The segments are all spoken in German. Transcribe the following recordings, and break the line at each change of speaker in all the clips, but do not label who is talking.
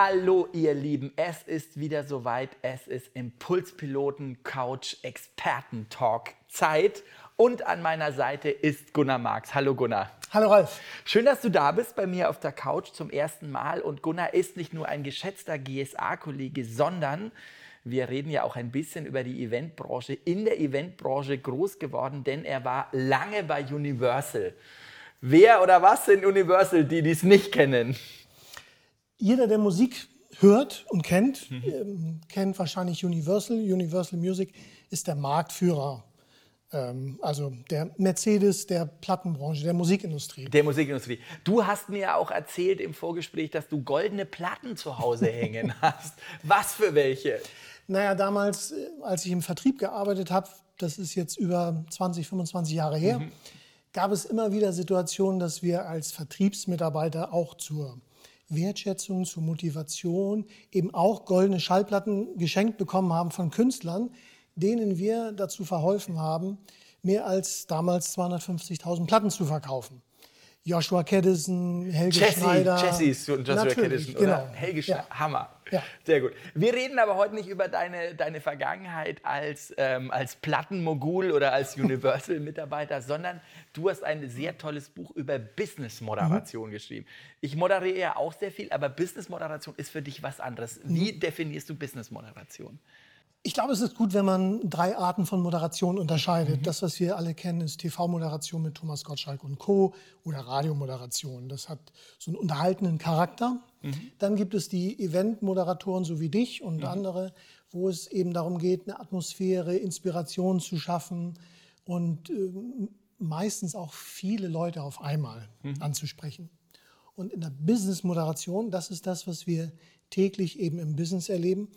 Hallo ihr Lieben, es ist wieder soweit. Es ist Impulspiloten Couch Experten Talk Zeit und an meiner Seite ist Gunnar Marx. Hallo Gunnar.
Hallo Ralf.
Schön, dass du da bist bei mir auf der Couch zum ersten Mal und Gunnar ist nicht nur ein geschätzter GSA-Kollege, sondern wir reden ja auch ein bisschen über die Eventbranche, in der Eventbranche groß geworden, denn er war lange bei Universal. Wer oder was sind Universal, die dies nicht kennen?
Jeder, der Musik hört und kennt, mhm. ähm, kennt wahrscheinlich Universal. Universal Music ist der Marktführer. Ähm, also der Mercedes der Plattenbranche, der Musikindustrie.
Der Musikindustrie. Du hast mir ja auch erzählt im Vorgespräch, dass du goldene Platten zu Hause hängen hast. Was für welche?
Naja, damals, äh, als ich im Vertrieb gearbeitet habe, das ist jetzt über 20, 25 Jahre her, mhm. gab es immer wieder Situationen, dass wir als Vertriebsmitarbeiter auch zur Wertschätzung, zur Motivation eben auch goldene Schallplatten geschenkt bekommen haben von Künstlern, denen wir dazu verholfen haben, mehr als damals 250.000 Platten zu verkaufen. Joshua Caddison, Helge Jesse,
Schneider. Jesse und Joshua Caddison, oder? Genau. Helge Schneider, ja. Hammer. Ja. Sehr gut. Wir reden aber heute nicht über deine, deine Vergangenheit als, ähm, als Plattenmogul oder als Universal-Mitarbeiter, sondern du hast ein sehr tolles Buch über Business-Moderation mhm. geschrieben. Ich moderiere ja auch sehr viel, aber Business-Moderation ist für dich was anderes. Wie mhm. definierst du Business-Moderation?
Ich glaube, es ist gut, wenn man drei Arten von Moderation unterscheidet. Mhm. Das, was wir alle kennen, ist TV-Moderation mit Thomas Gottschalk und Co. oder Radiomoderation. Das hat so einen unterhaltenen Charakter. Mhm. Dann gibt es die Event-Moderatoren, so wie dich und mhm. andere, wo es eben darum geht, eine Atmosphäre, Inspiration zu schaffen und äh, meistens auch viele Leute auf einmal mhm. anzusprechen. Und in der Business-Moderation, das ist das, was wir täglich eben im Business erleben,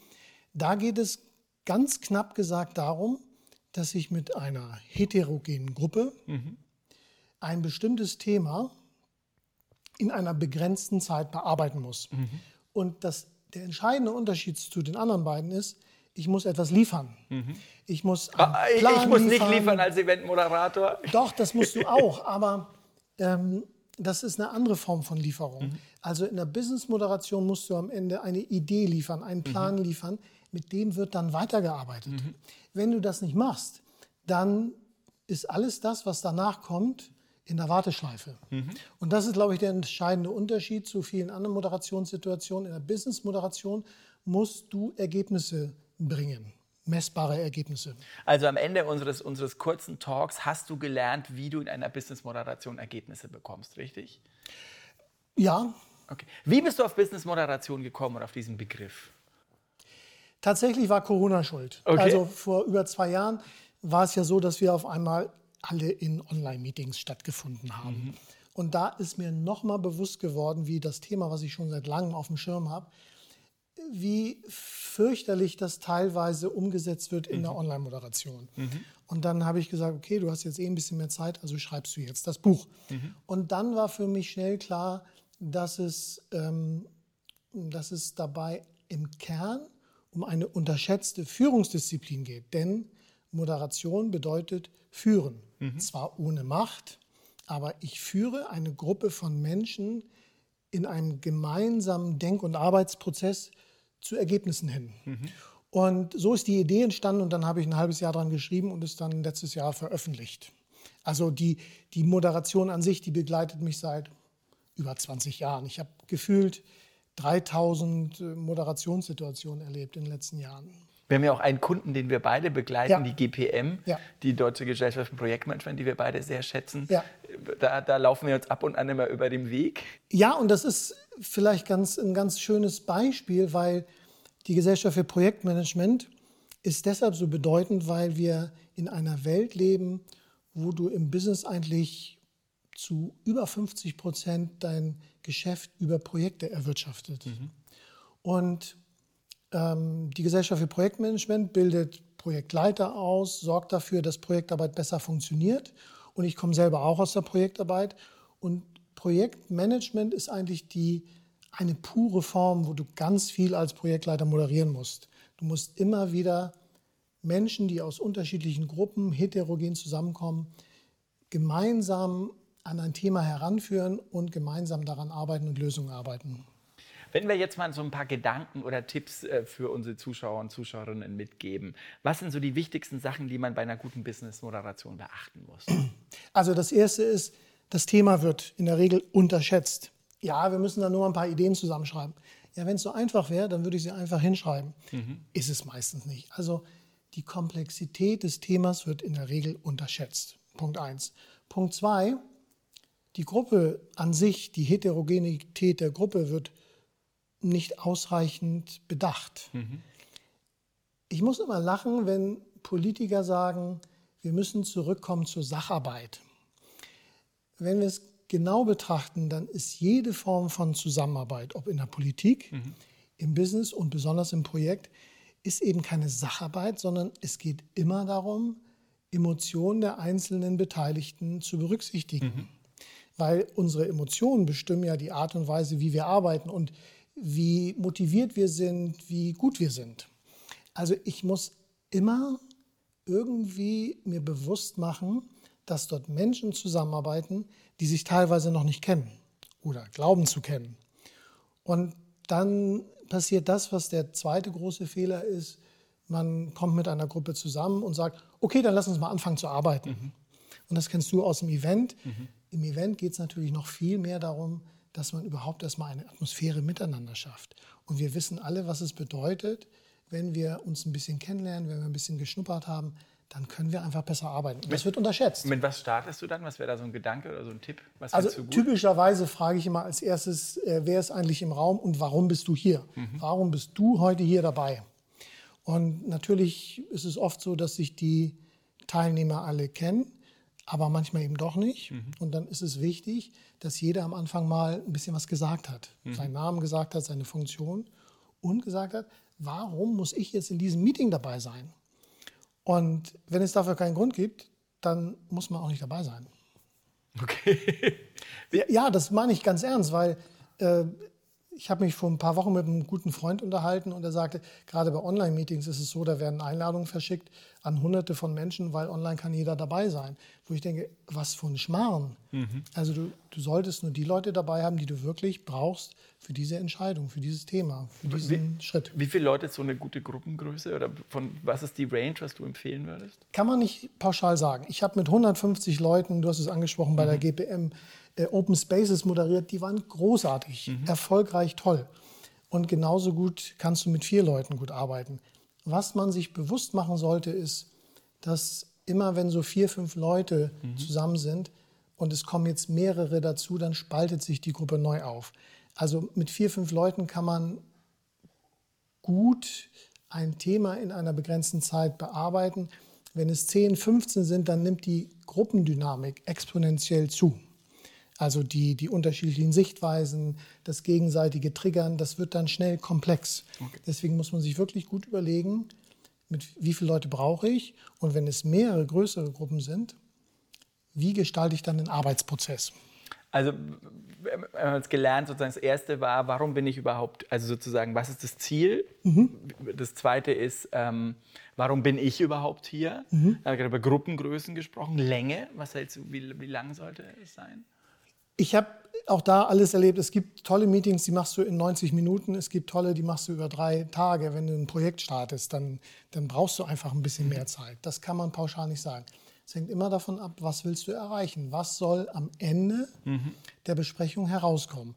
da geht es ganz knapp gesagt darum, dass ich mit einer heterogenen Gruppe mhm. ein bestimmtes Thema in einer begrenzten Zeit bearbeiten muss. Mhm. Und das, der entscheidende Unterschied zu den anderen beiden ist, ich muss etwas liefern. Mhm. Ich muss
ah, ich muss liefern. nicht liefern als Eventmoderator.
Doch, das musst du auch, aber ähm, das ist eine andere Form von Lieferung. Mhm. Also in der Business-Moderation musst du am Ende eine Idee liefern, einen Plan mhm. liefern, mit dem wird dann weitergearbeitet. Mhm. Wenn du das nicht machst, dann ist alles das, was danach kommt, in der Warteschleife. Mhm. Und das ist, glaube ich, der entscheidende Unterschied zu vielen anderen Moderationssituationen. In der Business-Moderation musst du Ergebnisse bringen messbare Ergebnisse.
Also am Ende unseres, unseres kurzen Talks hast du gelernt, wie du in einer Business-Moderation Ergebnisse bekommst, richtig?
Ja.
Okay. Wie bist du auf Business-Moderation gekommen und auf diesen Begriff?
Tatsächlich war Corona schuld. Okay. Also vor über zwei Jahren war es ja so, dass wir auf einmal alle in Online-Meetings stattgefunden haben. Mhm. Und da ist mir nochmal bewusst geworden, wie das Thema, was ich schon seit langem auf dem Schirm habe, wie fürchterlich das teilweise umgesetzt wird in mhm. der Online-Moderation. Mhm. Und dann habe ich gesagt, okay, du hast jetzt eh ein bisschen mehr Zeit, also schreibst du jetzt das Buch. Mhm. Und dann war für mich schnell klar, dass es, ähm, dass es dabei im Kern um eine unterschätzte Führungsdisziplin geht. Denn Moderation bedeutet führen. Mhm. Zwar ohne Macht, aber ich führe eine Gruppe von Menschen in einem gemeinsamen Denk- und Arbeitsprozess zu Ergebnissen hin. Mhm. Und so ist die Idee entstanden und dann habe ich ein halbes Jahr daran geschrieben und es dann letztes Jahr veröffentlicht. Also die, die Moderation an sich, die begleitet mich seit über 20 Jahren. Ich habe gefühlt 3000 äh, Moderationssituationen erlebt in den letzten Jahren.
Wir haben ja auch einen Kunden, den wir beide begleiten, ja. die GPM, ja. die Deutsche Gesellschaft für Projektmanagement, die wir beide sehr schätzen. Ja. Da, da, laufen wir uns ab und an immer über den Weg.
Ja, und das ist vielleicht ganz, ein ganz schönes Beispiel, weil die Gesellschaft für Projektmanagement ist deshalb so bedeutend, weil wir in einer Welt leben, wo du im Business eigentlich zu über 50 Prozent dein Geschäft über Projekte erwirtschaftet. Mhm. Und ähm, die Gesellschaft für Projektmanagement bildet Projektleiter aus, sorgt dafür, dass Projektarbeit besser funktioniert Und ich komme selber auch aus der Projektarbeit. Und Projektmanagement ist eigentlich die, eine pure Form, wo du ganz viel als Projektleiter moderieren musst. Du musst immer wieder Menschen, die aus unterschiedlichen Gruppen heterogen zusammenkommen, gemeinsam an ein Thema heranführen und gemeinsam daran arbeiten und Lösungen arbeiten.
Wenn wir jetzt mal so ein paar Gedanken oder Tipps äh, für unsere Zuschauer und Zuschauerinnen mitgeben, was sind so die wichtigsten Sachen, die man bei einer guten Business-Moderation beachten muss?
Also das Erste ist, das Thema wird in der Regel unterschätzt. Ja, wir müssen da nur ein paar Ideen zusammenschreiben. Ja, wenn es so einfach wäre, dann würde ich sie einfach hinschreiben. Mhm. Ist es meistens nicht. Also die Komplexität des Themas wird in der Regel unterschätzt. Punkt eins. Punkt zwei, die Gruppe an sich, die Heterogenität der Gruppe wird nicht ausreichend bedacht. Mhm. Ich muss immer lachen, wenn Politiker sagen, wir müssen zurückkommen zur Sacharbeit. Wenn wir es genau betrachten, dann ist jede Form von Zusammenarbeit, ob in der Politik, mhm. im Business und besonders im Projekt, ist eben keine Sacharbeit, sondern es geht immer darum, Emotionen der einzelnen Beteiligten zu berücksichtigen. Mhm. Weil unsere Emotionen bestimmen ja die Art und Weise, wie wir arbeiten und wie motiviert wir sind, wie gut wir sind. Also ich muss immer irgendwie mir bewusst machen, dass dort Menschen zusammenarbeiten, die sich teilweise noch nicht kennen oder glauben zu kennen. Und dann passiert das, was der zweite große Fehler ist. Man kommt mit einer Gruppe zusammen und sagt, okay, dann lass uns mal anfangen zu arbeiten. Mhm. Und das kennst du aus dem Event. Mhm. Im Event geht es natürlich noch viel mehr darum, dass man überhaupt erstmal eine Atmosphäre miteinander schafft. Und wir wissen alle, was es bedeutet, wenn wir uns ein bisschen kennenlernen, wenn wir ein bisschen geschnuppert haben, dann können wir einfach besser arbeiten. Und das wird unterschätzt.
Mit was startest du dann? Was wäre da so ein Gedanke oder so ein Tipp?
also typischerweise frage ich immer als erstes, äh, wer ist eigentlich im Raum und warum bist du hier? Mhm. Warum bist du heute hier dabei? Und natürlich ist es oft so, dass sich die Teilnehmer alle kennen, aber manchmal eben doch nicht. Mhm. Und dann ist es wichtig, dass jeder am Anfang mal ein bisschen was gesagt hat. Mhm. Seinen Namen gesagt hat, seine Funktion und gesagt hat, warum muss ich jetzt in diesem Meeting dabei sein? Und wenn es dafür keinen Grund gibt, dann muss man auch nicht dabei sein.
Okay.
ja, das meine ich ganz ernst, weil äh, ich habe mich vor ein paar Wochen mit einem guten Freund unterhalten und er sagte, gerade bei Online-Meetings ist es so, da werden Einladungen verschickt an hunderte von Menschen, weil online kann jeder dabei sein. Wo ich denke, was für ein Schmarrn. Mhm. Also du, du solltest nur die Leute dabei haben, die du wirklich brauchst für diese Entscheidung, für dieses Thema, für diesen
wie,
Schritt.
Wie viele Leute ist so eine gute Gruppengröße oder von was ist die Range, was du empfehlen würdest?
Kann man nicht pauschal sagen. Ich habe mit 150 Leuten, du hast es angesprochen, bei mhm. der GPM Open Spaces moderiert, die waren großartig, mhm. erfolgreich, toll. Und genauso gut kannst du mit vier Leuten gut arbeiten. Was man sich bewusst machen sollte, ist, dass immer wenn so vier, fünf Leute mhm. zusammen sind und es kommen jetzt mehrere dazu, dann spaltet sich die Gruppe neu auf. Also mit vier, fünf Leuten kann man gut ein Thema in einer begrenzten Zeit bearbeiten. Wenn es 10, 15 sind, dann nimmt die Gruppendynamik exponentiell zu. Also die, die unterschiedlichen Sichtweisen, das gegenseitige Triggern, das wird dann schnell komplex. Okay. Deswegen muss man sich wirklich gut überlegen, mit wie viele Leute brauche ich und wenn es mehrere größere Gruppen sind, wie gestalte ich dann den Arbeitsprozess?
Also wir haben jetzt gelernt, sozusagen das erste war, warum bin ich überhaupt, also sozusagen, was ist das Ziel? Mhm. Das zweite ist, ähm, warum bin ich überhaupt hier? Mhm. Wir haben gerade über Gruppengrößen gesprochen, Länge, was du, wie, wie lang sollte es sein?
Ich habe auch da alles erlebt. Es gibt tolle Meetings, die machst du in 90 Minuten. Es gibt tolle, die machst du über drei Tage. Wenn du ein Projekt startest, dann, dann brauchst du einfach ein bisschen mehr Zeit. Das kann man pauschal nicht sagen. Es hängt immer davon ab, was willst du erreichen? Was soll am Ende mhm. der Besprechung herauskommen?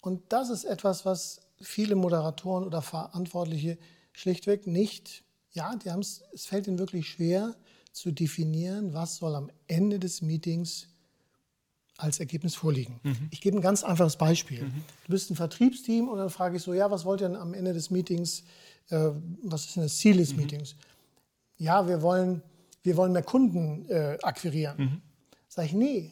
Und das ist etwas, was viele Moderatoren oder Verantwortliche schlichtweg nicht, ja, die es fällt ihnen wirklich schwer zu definieren, was soll am Ende des Meetings als Ergebnis vorliegen. Mhm. Ich gebe ein ganz einfaches Beispiel. Mhm. Du bist ein Vertriebsteam und dann frage ich so, ja, was wollt ihr denn am Ende des Meetings, äh, was ist denn das Ziel des mhm. Meetings? Ja, wir wollen, wir wollen mehr Kunden äh, akquirieren. Mhm. Sag ich, nee,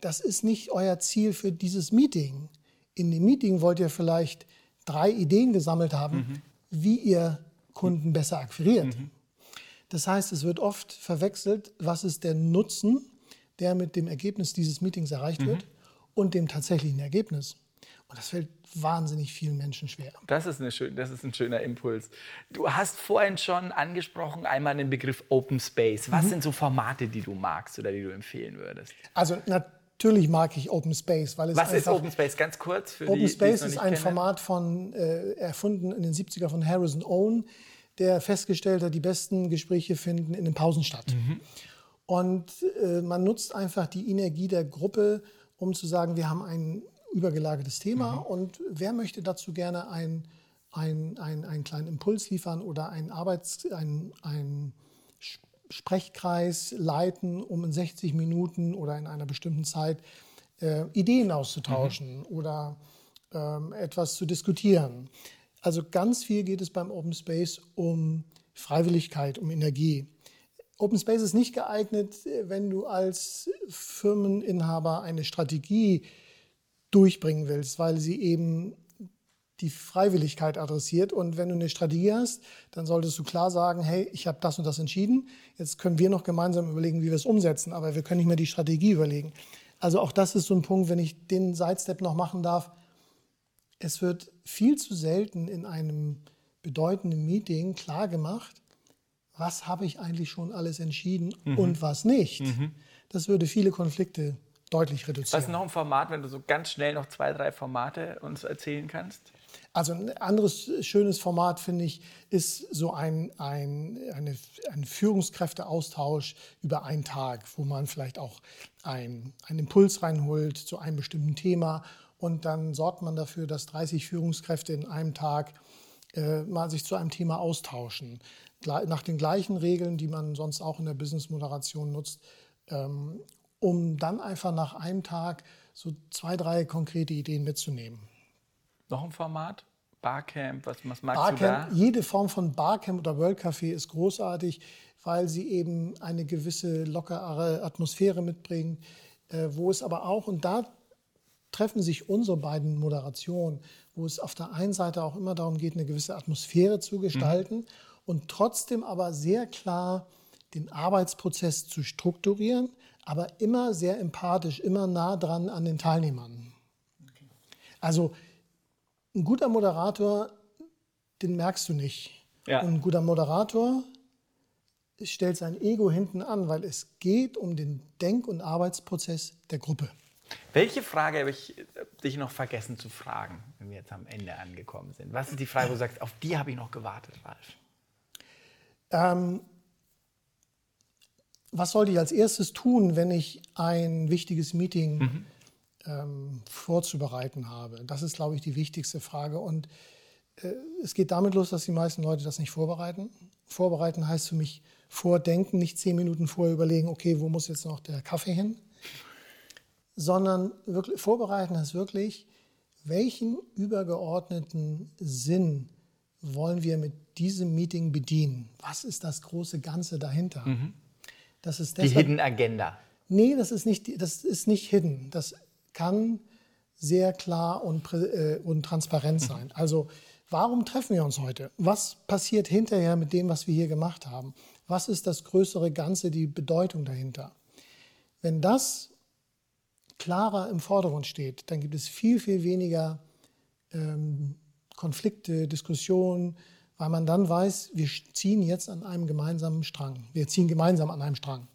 das ist nicht euer Ziel für dieses Meeting. In dem Meeting wollt ihr vielleicht drei Ideen gesammelt haben, mhm. wie ihr Kunden besser akquiriert. Mhm. Das heißt, es wird oft verwechselt, was ist der Nutzen der mit dem Ergebnis dieses Meetings erreicht mhm. wird und dem tatsächlichen Ergebnis. Und das fällt wahnsinnig vielen Menschen schwer.
Das ist, eine schön, das ist ein schöner Impuls. Du hast vorhin schon angesprochen, einmal den Begriff Open Space. Was mhm. sind so Formate, die du magst oder die du empfehlen würdest?
Also natürlich mag ich Open Space. Weil es
Was ist Open Space? Ganz kurz
für Open die, Space ist ein kennen. Format von, äh, erfunden in den 70er von Harrison Owen, der festgestellt hat, die besten Gespräche finden in den Pausen statt. Mhm. Und äh, man nutzt einfach die Energie der Gruppe, um zu sagen, wir haben ein übergelagertes Thema mhm. und wer möchte dazu gerne ein, ein, ein, einen kleinen Impuls liefern oder einen Arbeits-, ein, ein Sprechkreis leiten, um in 60 Minuten oder in einer bestimmten Zeit äh, Ideen auszutauschen mhm. oder ähm, etwas zu diskutieren. Also ganz viel geht es beim Open Space um Freiwilligkeit, um Energie. Open Space ist nicht geeignet, wenn du als Firmeninhaber eine Strategie durchbringen willst, weil sie eben die Freiwilligkeit adressiert. Und wenn du eine Strategie hast, dann solltest du klar sagen, hey, ich habe das und das entschieden. Jetzt können wir noch gemeinsam überlegen, wie wir es umsetzen, aber wir können nicht mehr die Strategie überlegen. Also auch das ist so ein Punkt, wenn ich den Sidestep noch machen darf. Es wird viel zu selten in einem bedeutenden Meeting klar gemacht, was habe ich eigentlich schon alles entschieden mhm. und was nicht. Mhm. Das würde viele Konflikte deutlich reduzieren.
Was ist noch ein Format, wenn du so ganz schnell noch zwei, drei Formate uns erzählen kannst?
Also ein anderes schönes Format, finde ich, ist so ein, ein, eine, ein Führungskräfteaustausch über einen Tag, wo man vielleicht auch ein, einen Impuls reinholt zu einem bestimmten Thema und dann sorgt man dafür, dass 30 Führungskräfte in einem Tag äh, mal sich zu einem Thema austauschen nach den gleichen Regeln, die man sonst auch in der Business-Moderation nutzt, ähm, um dann einfach nach einem Tag so zwei, drei konkrete Ideen mitzunehmen.
Noch ein Format? Barcamp, was, was magst
Barcamp, du da? Jede Form von Barcamp oder World Café ist großartig, weil sie eben eine gewisse lockere Atmosphäre mitbringen, äh, wo es aber auch, und da treffen sich unsere beiden Moderationen, wo es auf der einen Seite auch immer darum geht, eine gewisse Atmosphäre zu gestalten mhm und trotzdem aber sehr klar den Arbeitsprozess zu strukturieren, aber immer sehr empathisch, immer nah dran an den Teilnehmern. Also ein guter Moderator, den merkst du nicht. Ja. Und ein guter Moderator stellt sein Ego hinten an, weil es geht um den Denk- und Arbeitsprozess der Gruppe.
Welche Frage habe ich dich noch vergessen zu fragen, wenn wir jetzt am Ende angekommen sind? Was ist die Frage, wo du sagst, auf die habe ich noch gewartet, Ralf? Ähm,
was sollte ich als erstes tun, wenn ich ein wichtiges Meeting mhm. ähm, vorzubereiten habe? Das ist, glaube ich, die wichtigste Frage. Und äh, es geht damit los, dass die meisten Leute das nicht vorbereiten. Vorbereiten heißt für mich vordenken, nicht zehn Minuten vorher überlegen, okay, wo muss jetzt noch der Kaffee hin? Sondern wirklich, vorbereiten heißt wirklich, welchen übergeordneten Sinn wollen wir mit diesem Meeting bedienen? Was ist das große Ganze dahinter? Mhm.
Das ist deshalb, die Hidden Agenda.
Nee, das ist nicht, das ist nicht hidden. Das kann sehr klar und, äh, und transparent sein. Mhm. Also, warum treffen wir uns heute? Was passiert hinterher mit dem, was wir hier gemacht haben? Was ist das größere Ganze, die Bedeutung dahinter? Wenn das klarer im Vordergrund steht, dann gibt es viel, viel weniger ähm, Konflikte, Diskussionen, weil man dann weiß, wir ziehen jetzt an einem gemeinsamen Strang. Wir ziehen gemeinsam an einem Strang.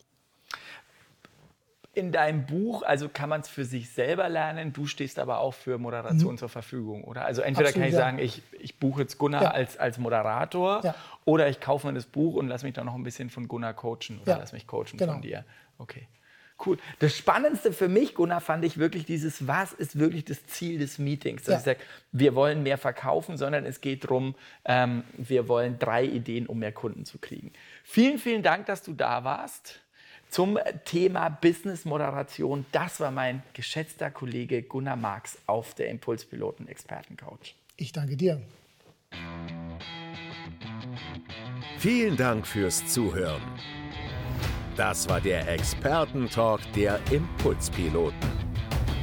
In deinem Buch, also kann man es für sich selber lernen, du stehst aber auch für Moderation mhm. zur Verfügung, oder? Also entweder Absolut, kann ich ja. sagen, ich, ich buche jetzt Gunnar ja. als, als Moderator ja. oder ich kaufe mir das Buch und lass mich dann noch ein bisschen von Gunnar coachen oder lass mich coachen genau. von dir. Okay. Cool. Das Spannendste für mich, Gunnar, fand ich wirklich dieses, was ist wirklich das Ziel des Meetings? Dass ja. ich sage, wir wollen mehr verkaufen, sondern es geht darum, ähm, wir wollen drei Ideen, um mehr Kunden zu kriegen. Vielen, vielen Dank, dass du da warst zum Thema Business Moderation. Das war mein geschätzter Kollege Gunnar Marx auf der Impulspiloten Expertencouch.
Ich danke dir.
Vielen Dank fürs Zuhören. Das war der Expertentalk der Impulspiloten.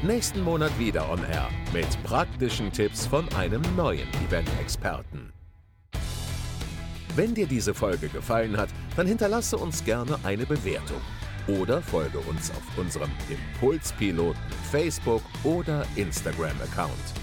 Nächsten Monat wieder on Air mit praktischen Tipps von einem neuen Event-Experten. Wenn dir diese Folge gefallen hat, dann hinterlasse uns gerne eine Bewertung. oder folge uns auf unserem Impulspiloten Facebook oder Instagram-Account.